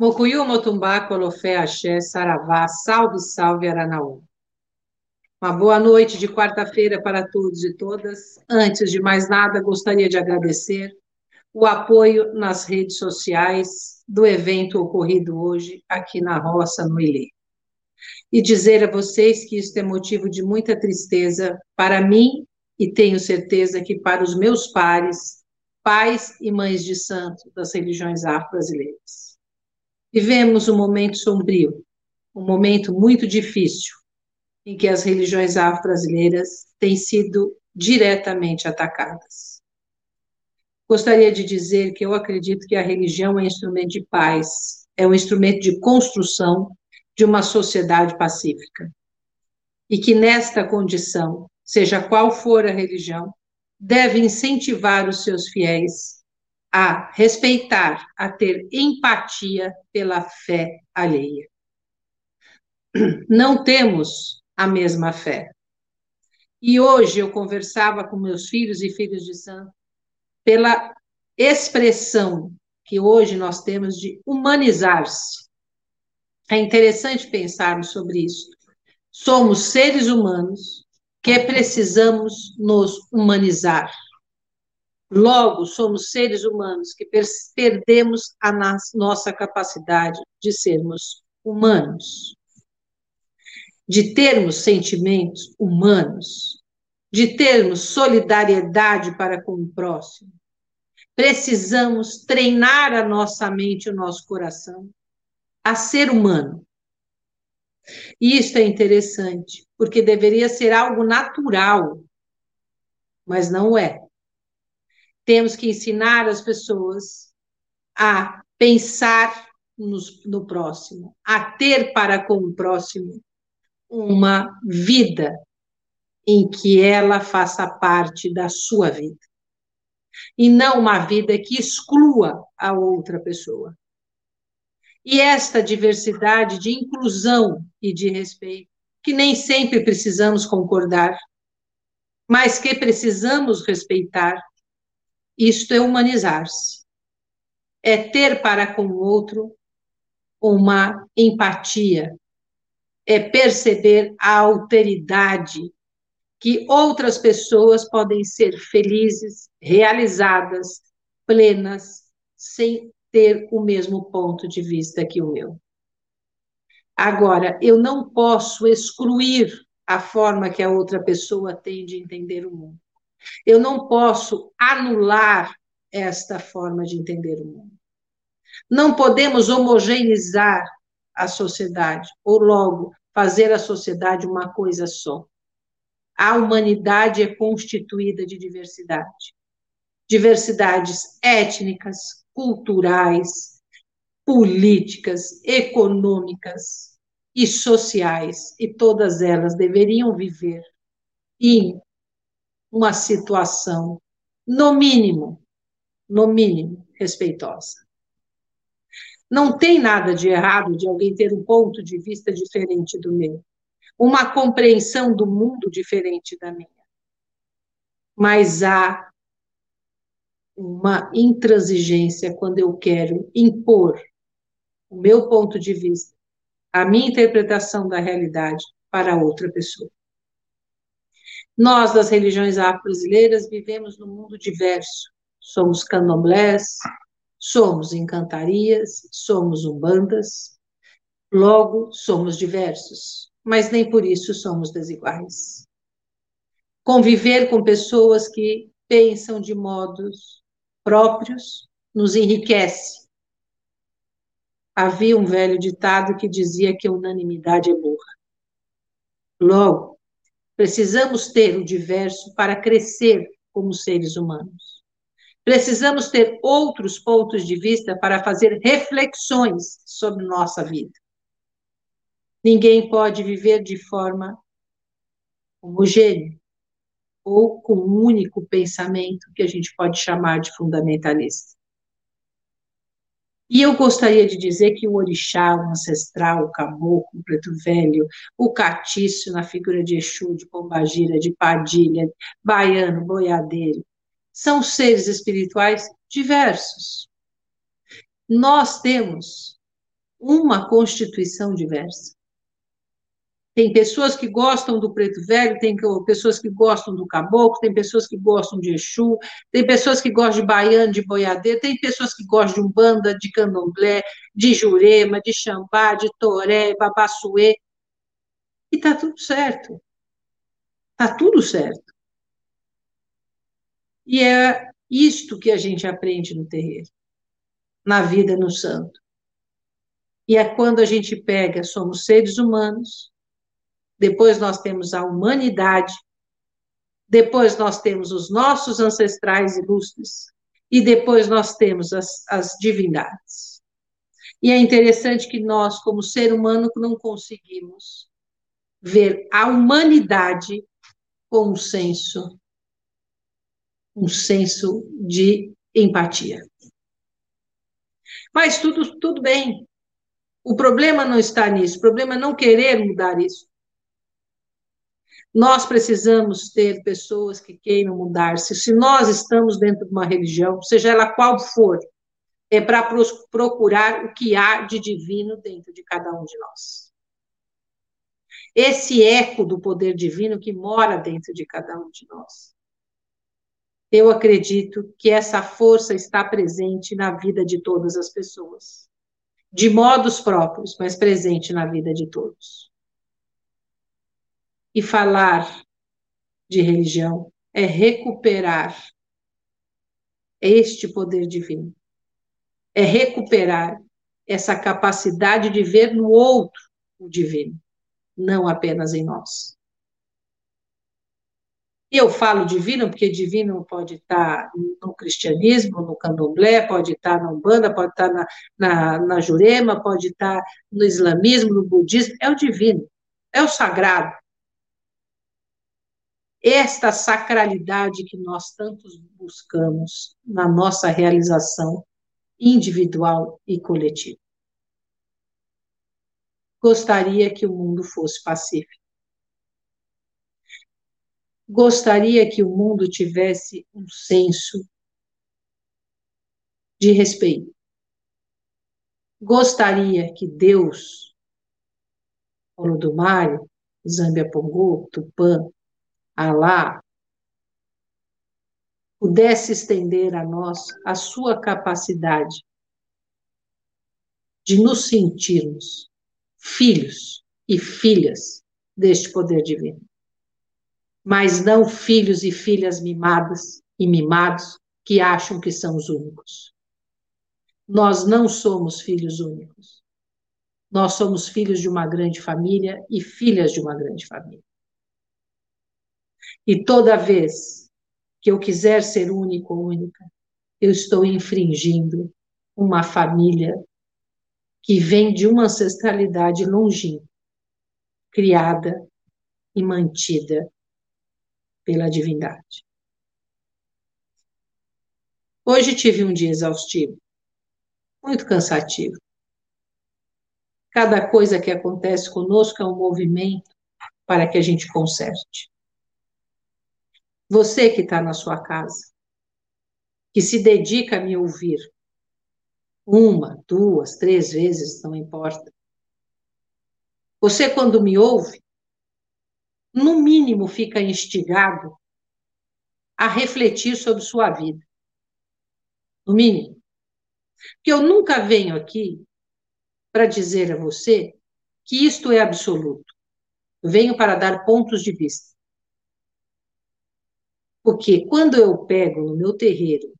Mocuyu, Motumbá, Colofé, Axé, Saravá, salve, salve, Aranaú. Uma boa noite de quarta-feira para todos e todas. Antes de mais nada, gostaria de agradecer o apoio nas redes sociais do evento ocorrido hoje aqui na Roça, no Ilê. E dizer a vocês que isso é motivo de muita tristeza para mim e tenho certeza que para os meus pares, pais e mães de santo das religiões afro-brasileiras. Vivemos um momento sombrio, um momento muito difícil, em que as religiões afro-brasileiras têm sido diretamente atacadas. Gostaria de dizer que eu acredito que a religião é instrumento de paz, é um instrumento de construção de uma sociedade pacífica. E que nesta condição, seja qual for a religião, deve incentivar os seus fiéis a respeitar, a ter empatia pela fé alheia. Não temos a mesma fé. E hoje eu conversava com meus filhos e filhos de santo pela expressão que hoje nós temos de humanizar-se. É interessante pensarmos sobre isso. Somos seres humanos que precisamos nos humanizar. Logo, somos seres humanos que perdemos a nossa capacidade de sermos humanos, de termos sentimentos humanos, de termos solidariedade para com o próximo. Precisamos treinar a nossa mente o nosso coração a ser humano. E isso é interessante, porque deveria ser algo natural, mas não é temos que ensinar as pessoas a pensar no, próximo, a ter para com o próximo uma vida em que ela faça parte da sua vida. E não uma vida que exclua a outra pessoa. E esta diversidade de inclusão e de respeito, que nem sempre precisamos concordar, mas que precisamos respeitar, isto é humanizar-se. É ter para com o outro uma empatia. É perceber a alteridade que outras pessoas podem ser felizes, realizadas, plenas, sem ter o mesmo ponto de vista que o meu. Agora, eu não posso excluir a forma que a outra pessoa tem de entender o mundo. Eu não posso anular esta forma de entender o mundo. Não podemos homogeneizar a sociedade, ou logo fazer a sociedade uma coisa só. A humanidade é constituída de diversidade. Diversidades étnicas, culturais, políticas, econômicas e sociais, e todas elas deveriam viver em uma situação, no mínimo, no mínimo, respeitosa. Não tem nada de errado de alguém ter um ponto de vista diferente do meu, uma compreensão do mundo diferente da minha. Mas há uma intransigência quando eu quero impor o meu ponto de vista, a minha interpretação da realidade para outra pessoa. Nós, das religiões afro-brasileiras, vivemos num mundo diverso. Somos candomblés, somos encantarias, somos umbandas, logo somos diversos, mas nem por isso somos desiguais. Conviver com pessoas que pensam de modos próprios nos enriquece. Havia um velho ditado que dizia que a unanimidade é burra. Logo, Precisamos ter o diverso para crescer como seres humanos. Precisamos ter outros pontos de vista para fazer reflexões sobre nossa vida. Ninguém pode viver de forma homogênea ou com um único pensamento que a gente pode chamar de fundamentalista. E eu gostaria de dizer que o orixá, o ancestral, o caboclo, o preto velho, o catício na figura de Exu, de Pombagira, de Padilha, baiano, boiadeiro, são seres espirituais diversos. Nós temos uma constituição diversa. Tem pessoas que gostam do preto velho, tem pessoas que gostam do caboclo, tem pessoas que gostam de Exu, tem pessoas que gostam de baiano, de boiadeiro, tem pessoas que gostam de umbanda, de candomblé, de jurema, de xambá, de toré, babassuê. E tá tudo certo. Tá tudo certo. E é isto que a gente aprende no terreiro, na vida no santo. E é quando a gente pega, somos seres humanos, depois nós temos a humanidade, depois nós temos os nossos ancestrais ilustres, e depois nós temos as, as divindades. E é interessante que nós, como ser humano, não conseguimos ver a humanidade com um senso um senso de empatia. Mas tudo, tudo bem. O problema não está nisso, o problema é não querer mudar isso. Nós precisamos ter pessoas que queiram mudar-se. Se nós estamos dentro de uma religião, seja ela qual for, é para procurar o que há de divino dentro de cada um de nós. Esse eco do poder divino que mora dentro de cada um de nós eu acredito que essa força está presente na vida de todas as pessoas, de modos próprios, mas presente na vida de todos. E falar de religião é recuperar este poder divino, é recuperar essa capacidade de ver no outro o divino, não apenas em nós. E eu falo divino porque divino pode estar no cristianismo, no candomblé, pode estar na Umbanda, pode estar na, na, na Jurema, pode estar no islamismo, no budismo. É o divino, é o sagrado. Esta sacralidade que nós tantos buscamos na nossa realização individual e coletiva. Gostaria que o mundo fosse pacífico gostaria que o mundo tivesse um senso de respeito. Gostaria que Deus, Olodumário, Zambia Pongu, Tupã, Alá, pudesse estender a nós a sua capacidade de nos sentirmos filhos e filhas deste poder divino mas não filhos e filhas mimadas e mimados que acham que são os únicos. Nós não somos filhos únicos. Nós somos filhos de uma grande família e filhas de uma grande família. E toda vez que eu quiser ser único ou única, eu estou infringindo uma família que vem de uma ancestralidade longínqua, criada e mantida pela divindade. Hoje tive um dia exaustivo, muito cansativo. Cada coisa que acontece conosco é um movimento para que a gente conserte. Você que está na sua casa, que se dedica a me ouvir, uma, duas, três vezes, não importa. Você, quando me ouve, no mínimo, fica instigado a refletir sobre sua vida. No mínimo. Porque eu nunca venho aqui para dizer a você que isto é absoluto. Venho para dar pontos de vista. Porque quando eu pego no meu terreiro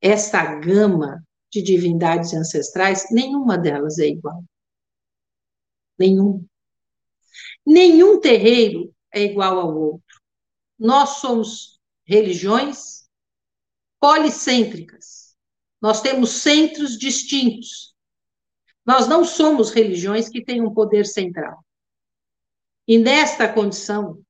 essa gama de divindades ancestrais, nenhuma delas é igual. Nenhuma. Nenhum terreiro é igual ao outro. Nós somos religiões policêntricas. Nós temos centros distintos. Nós não somos religiões que têm um poder central. E nesta condição,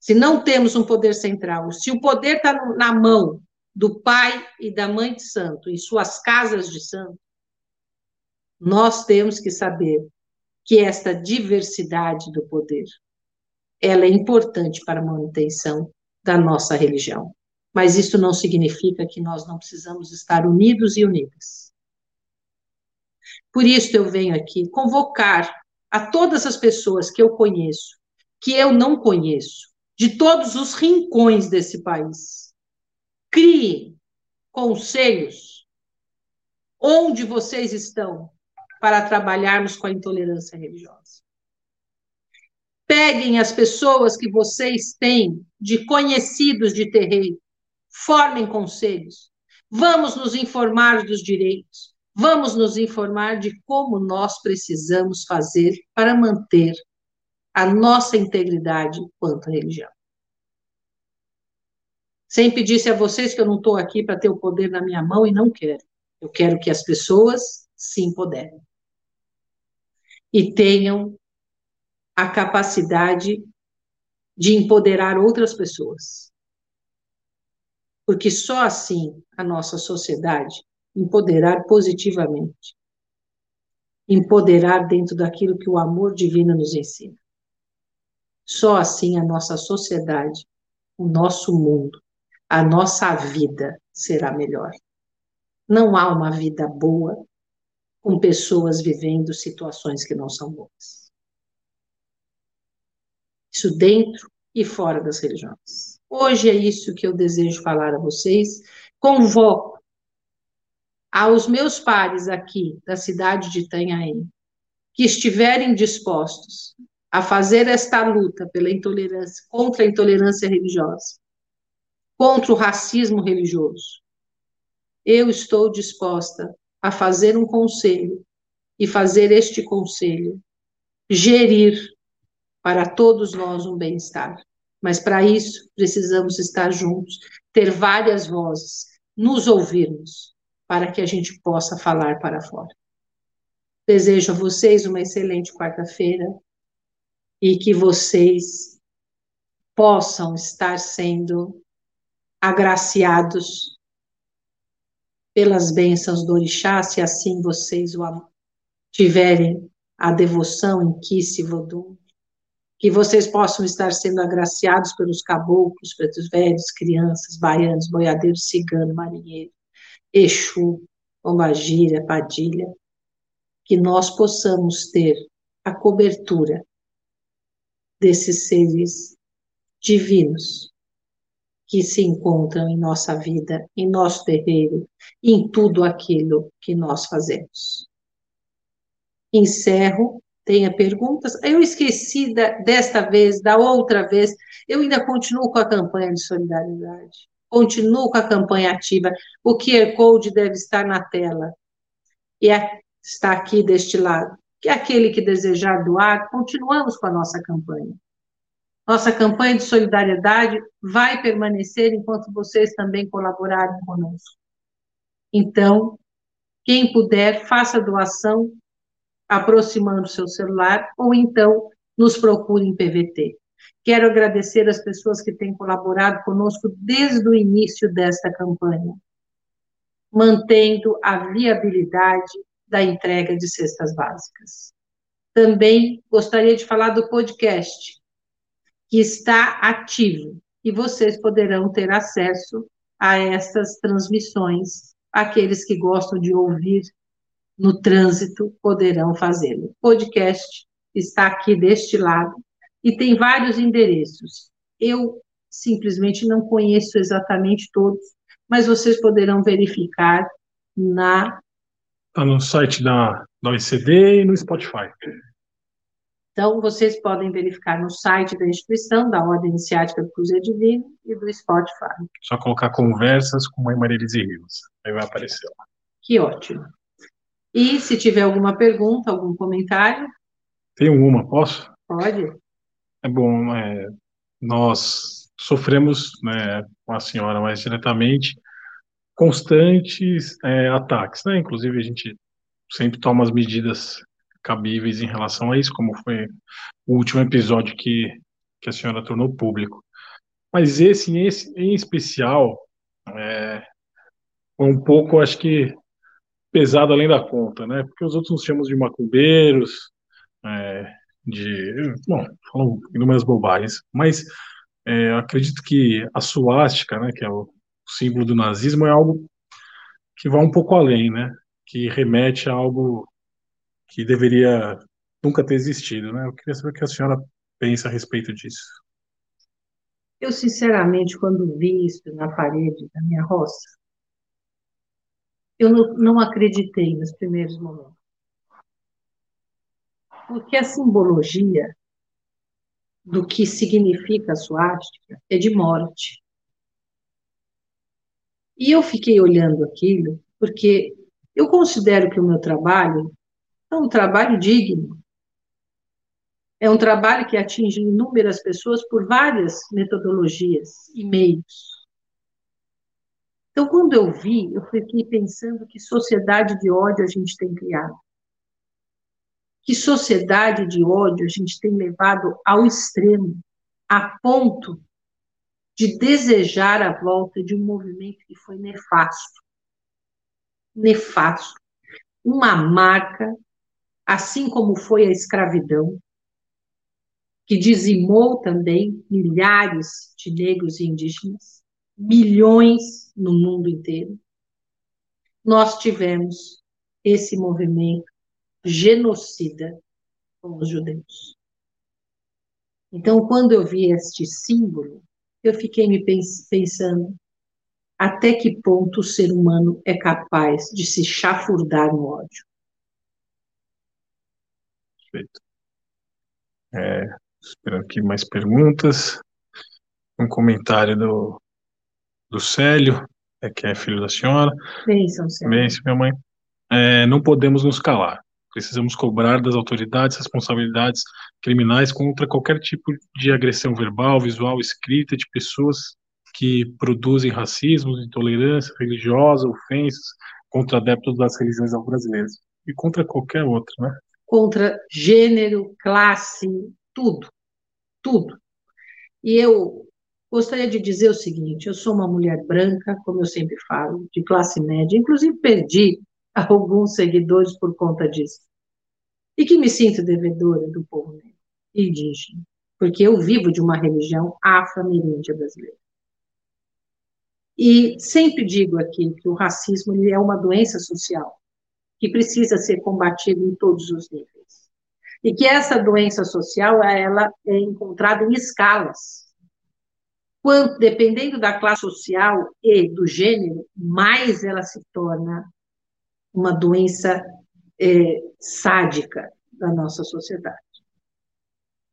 se não temos um poder central, se o poder está na mão do pai e da mãe de santo, em suas casas de santo, nós temos que saber que esta diversidade do poder, ela é importante para a manutenção da nossa religião. Mas isso não significa que nós não precisamos estar unidos e unidas. Por isso eu venho aqui convocar a todas as pessoas que eu conheço, que eu não conheço, de todos os rincões desse país. Crie conselhos onde vocês estão para trabalharmos com a intolerância religiosa. Peguem as pessoas que vocês têm de conhecidos de terreiro, formem conselhos. Vamos nos informar dos direitos, vamos nos informar de como nós precisamos fazer para manter a nossa integridade quanto religião. Sempre disse a vocês que eu não estou aqui para ter o poder na minha mão e não quero. Eu quero que as pessoas se empoderem e tenham a capacidade de empoderar outras pessoas. Porque só assim a nossa sociedade empoderar positivamente, empoderar dentro daquilo que o amor divino nos ensina. Só assim a nossa sociedade, o nosso mundo, a nossa vida será melhor. Não há uma vida boa com pessoas vivendo situações que não são boas. Isso dentro e fora das religiões. Hoje é isso que eu desejo falar a vocês. Convoco aos meus pares aqui da cidade de Itanhaém, que estiverem dispostos a fazer esta luta pela intolerância, contra a intolerância religiosa, contra o racismo religioso. Eu estou disposta a fazer um conselho e fazer este conselho gerir para todos nós um bem-estar. Mas para isso precisamos estar juntos, ter várias vozes, nos ouvirmos, para que a gente possa falar para fora. Desejo a vocês uma excelente quarta-feira e que vocês possam estar sendo agraciados pelas bênçãos do orixá, se assim vocês tiverem a devoção em Kisse Vodum, que vocês possam estar sendo agraciados pelos caboclos, pelos velhos, crianças, baianos, boiadeiros, cigano, marinheiro, Exu, Pombagira, Padilha, que nós possamos ter a cobertura desses seres divinos que se encontram em nossa vida, em nosso terreiro, em tudo aquilo que nós fazemos. Encerro. Tenha perguntas? Eu esqueci da, desta vez, da outra vez. Eu ainda continuo com a campanha de solidariedade. Continuo com a campanha ativa. O QR Code deve estar na tela. E é, está aqui deste lado. Que é aquele que desejar doar, continuamos com a nossa campanha. Nossa campanha de solidariedade vai permanecer enquanto vocês também colaborarem conosco. Então, quem puder, faça doação aproximando seu celular ou então nos procure em PVT. Quero agradecer as pessoas que têm colaborado conosco desde o início desta campanha, mantendo a viabilidade da entrega de cestas básicas. Também gostaria de falar do podcast, que está ativo e vocês poderão ter acesso a essas transmissões. Aqueles que gostam de ouvir no trânsito poderão fazê-lo. O podcast está aqui deste lado e tem vários endereços. Eu simplesmente não conheço exatamente todos, mas vocês poderão verificar na. Está no site da, da OECD e no Spotify. Então, vocês podem verificar no site da instituição, da Ordem Iniciática do Cruzeiro Divino e do Spotify. Só colocar conversas com Mãe Marilise Rios, aí vai aparecer lá. Que ótimo. E se tiver alguma pergunta, algum comentário? Tenho uma, posso? Pode. É bom, é, nós sofremos, né, com a senhora mais diretamente, constantes é, ataques, né? Inclusive a gente sempre toma as medidas cabíveis em relação a isso, como foi o último episódio que, que a senhora tornou público. Mas esse, esse em especial, é, um pouco, acho que, pesado além da conta, né? Porque os outros nos chamamos de macumbeiros, é, de. Bom, falam inúmeras bobagens, mas é, acredito que a suástica, né, que é o símbolo do nazismo, é algo que vai um pouco além, né? Que remete a algo que deveria nunca ter existido, né? Eu queria saber o que a senhora pensa a respeito disso. Eu, sinceramente, quando vi isso na parede da minha roça, eu não, não acreditei nos primeiros momentos. Porque a simbologia do que significa a suástica é de morte. E eu fiquei olhando aquilo, porque eu considero que o meu trabalho é um trabalho digno. É um trabalho que atinge inúmeras pessoas por várias metodologias e meios. Então, quando eu vi, eu fiquei pensando que sociedade de ódio a gente tem criado. Que sociedade de ódio a gente tem levado ao extremo, a ponto de desejar a volta de um movimento que foi nefasto. Nefasto. Uma marca, assim como foi a escravidão, que dizimou também milhares de negros e indígenas, milhões no mundo inteiro. Nós tivemos esse movimento genocida com os judeus. Então, quando eu vi este símbolo, eu fiquei me pensando até que ponto o ser humano é capaz de se chafurdar no ódio. Perfeito. É, esperando aqui mais perguntas. Um comentário do, do Célio, é, que é filho da senhora. Bênção, Célio. Bênção, minha mãe. É, não podemos nos calar. Precisamos cobrar das autoridades responsabilidades criminais contra qualquer tipo de agressão verbal, visual, escrita de pessoas que produzem racismo, intolerância religiosa, ofensas contra adeptos das religiões brasileiras e contra qualquer outro, né? Contra gênero, classe, tudo, tudo. E eu gostaria de dizer o seguinte: eu sou uma mulher branca, como eu sempre falo, de classe média, inclusive perdi alguns seguidores por conta disso. E que me sinto devedora do povo negro indígena, porque eu vivo de uma religião afro-ameríndia brasileira. E sempre digo aqui que o racismo é uma doença social que precisa ser combatida em todos os níveis. E que essa doença social ela é encontrada em escalas. Quanto, dependendo da classe social e do gênero, mais ela se torna uma doença é, sádica da nossa sociedade.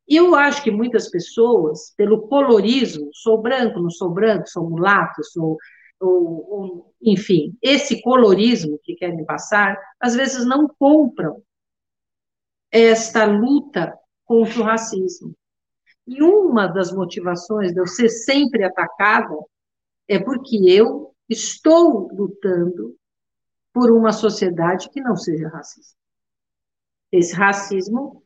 E eu acho que muitas pessoas, pelo colorismo, sou branco, não sou branco, sou mulato, sou. Ou, ou, enfim, esse colorismo que querem passar, às vezes não compram esta luta contra o racismo. E uma das motivações de eu ser sempre atacada é porque eu estou lutando por uma sociedade que não seja racista. Esse racismo,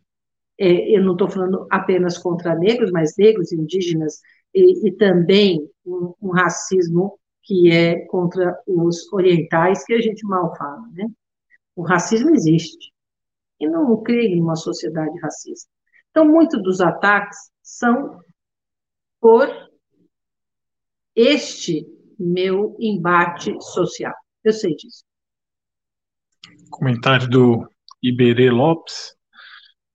é, eu não estou falando apenas contra negros, mas negros, indígenas e, e também um, um, racismo que é contra os orientais, que a gente mal fala, né? O racismo existe. E não creio em uma sociedade racista. Então, muitos dos ataques são por este meu embate social. Eu sei disso. Comentário do Iberê Lopes,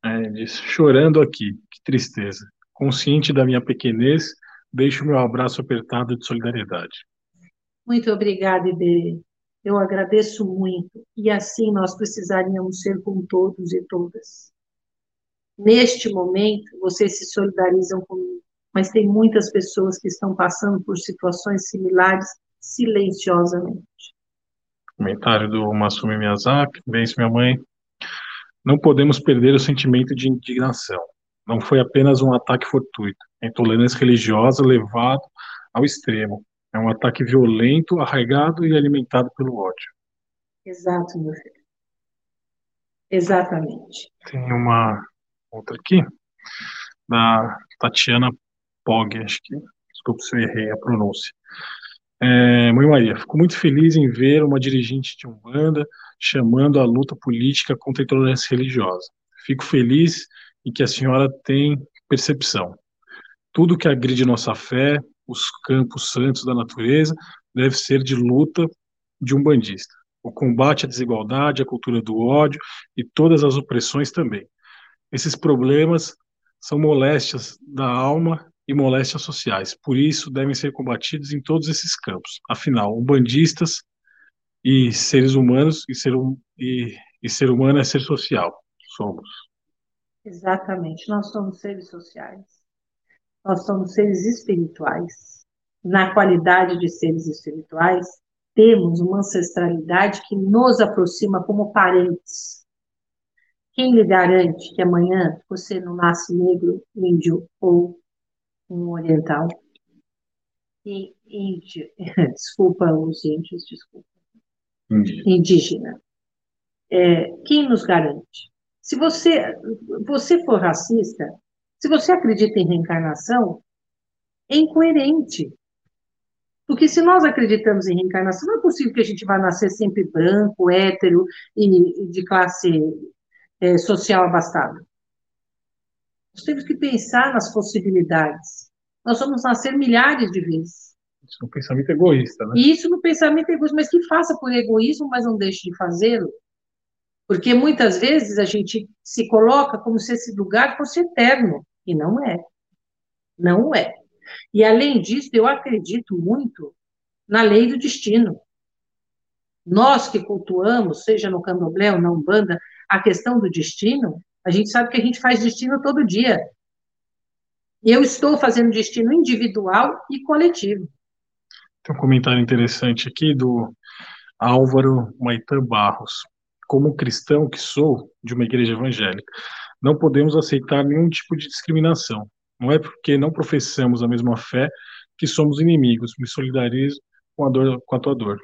é, diz, chorando aqui, que tristeza. Consciente da minha pequenez, deixo meu abraço apertado de solidariedade. Muito obrigada, Iberê. Eu agradeço muito. E assim nós precisaríamos ser com todos e todas. Neste momento, vocês se solidarizam comigo, mas tem muitas pessoas que estão passando por situações similares silenciosamente. Comentário do Masumi Miyazaki. Bem, minha mãe. Não podemos perder o sentimento de indignação. Não foi apenas um ataque fortuito. A intolerância religiosa levado ao extremo. É um ataque violento, arraigado e alimentado pelo ódio. Exato, meu filho. Exatamente. Tem uma outra aqui, da Tatiana Pog, acho que. Desculpe se eu errei a pronúncia. É, Mãe Maria, fico muito feliz em ver uma dirigente de Umbanda chamando a luta política contra a intolerância religiosa. Fico feliz em que a senhora tem percepção. Tudo que agride nossa fé, os campos santos da natureza, deve ser de luta de um bandista. o combate à desigualdade, a cultura do ódio e todas as opressões também. Esses problemas são moléstias da alma e moléstias sociais, por isso devem ser combatidos em todos esses campos. Afinal, bandistas e seres humanos e ser, e, e ser humano é ser social. Somos. Exatamente, nós somos seres sociais. Nós somos seres espirituais. Na qualidade de seres espirituais, temos uma ancestralidade que nos aproxima como parentes. Quem lhe garante que amanhã você não nasce negro, índio ou um oriental? E, índio, desculpa os índios, desculpa. Indígena. É, quem nos garante? Se você, você for racista, se você acredita em reencarnação, é incoerente. Porque se nós acreditamos em reencarnação, não é possível que a gente vá nascer sempre branco, hétero e, e de classe é, social abastada. Nós temos que pensar nas possibilidades. Nós vamos nascer milhares de vezes. Isso é um pensamento egoísta, né? Isso no pensamento egoísta, mas que faça por egoísmo, mas não deixe de fazê-lo. Porque muitas vezes a gente se coloca como se esse lugar fosse eterno, e não é. Não é. E, além disso, eu acredito muito na lei do destino. Nós que cultuamos, seja no candomblé ou na Umbanda, a questão do destino, a gente sabe que a gente faz destino todo dia. Eu estou fazendo destino individual e coletivo. Tem um comentário interessante aqui do Álvaro Maitan Barros. Como cristão que sou de uma igreja evangélica, não podemos aceitar nenhum tipo de discriminação. Não é porque não professamos a mesma fé que somos inimigos. Me solidarizo com a, dor, com a tua dor.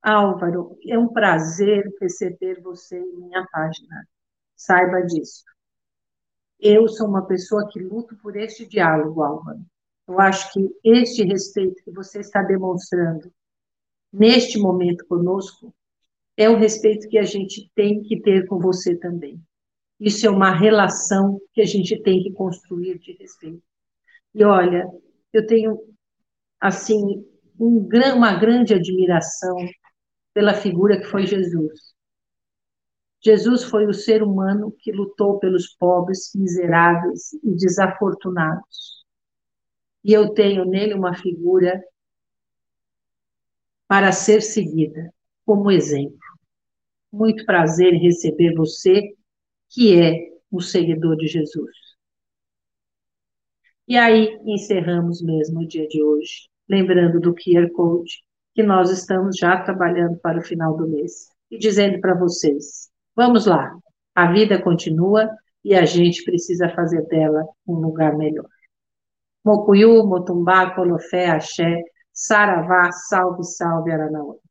Álvaro, é um prazer receber você em minha página. Saiba disso. Eu sou uma pessoa que luto por este diálogo, Álvaro. Eu acho que este respeito que você está demonstrando neste momento conosco é o respeito que a gente tem que ter com você também. Isso é uma relação que a gente tem que construir de respeito. E olha, eu tenho, assim, um, uma grande admiração pela figura que foi Jesus. Jesus foi o ser humano que lutou pelos pobres, miseráveis e desafortunados. E eu tenho nele uma figura para ser seguida, como exemplo. Muito prazer em receber você que é o seguidor de Jesus. E aí encerramos mesmo o dia de hoje, lembrando do QR Code, que nós estamos já trabalhando para o final do mês, e dizendo para vocês: vamos lá, a vida continua e a gente precisa fazer dela um lugar melhor. Mocuyu, Motumbá, Colofé, Axé, Saravá, salve, salve, Aranauã.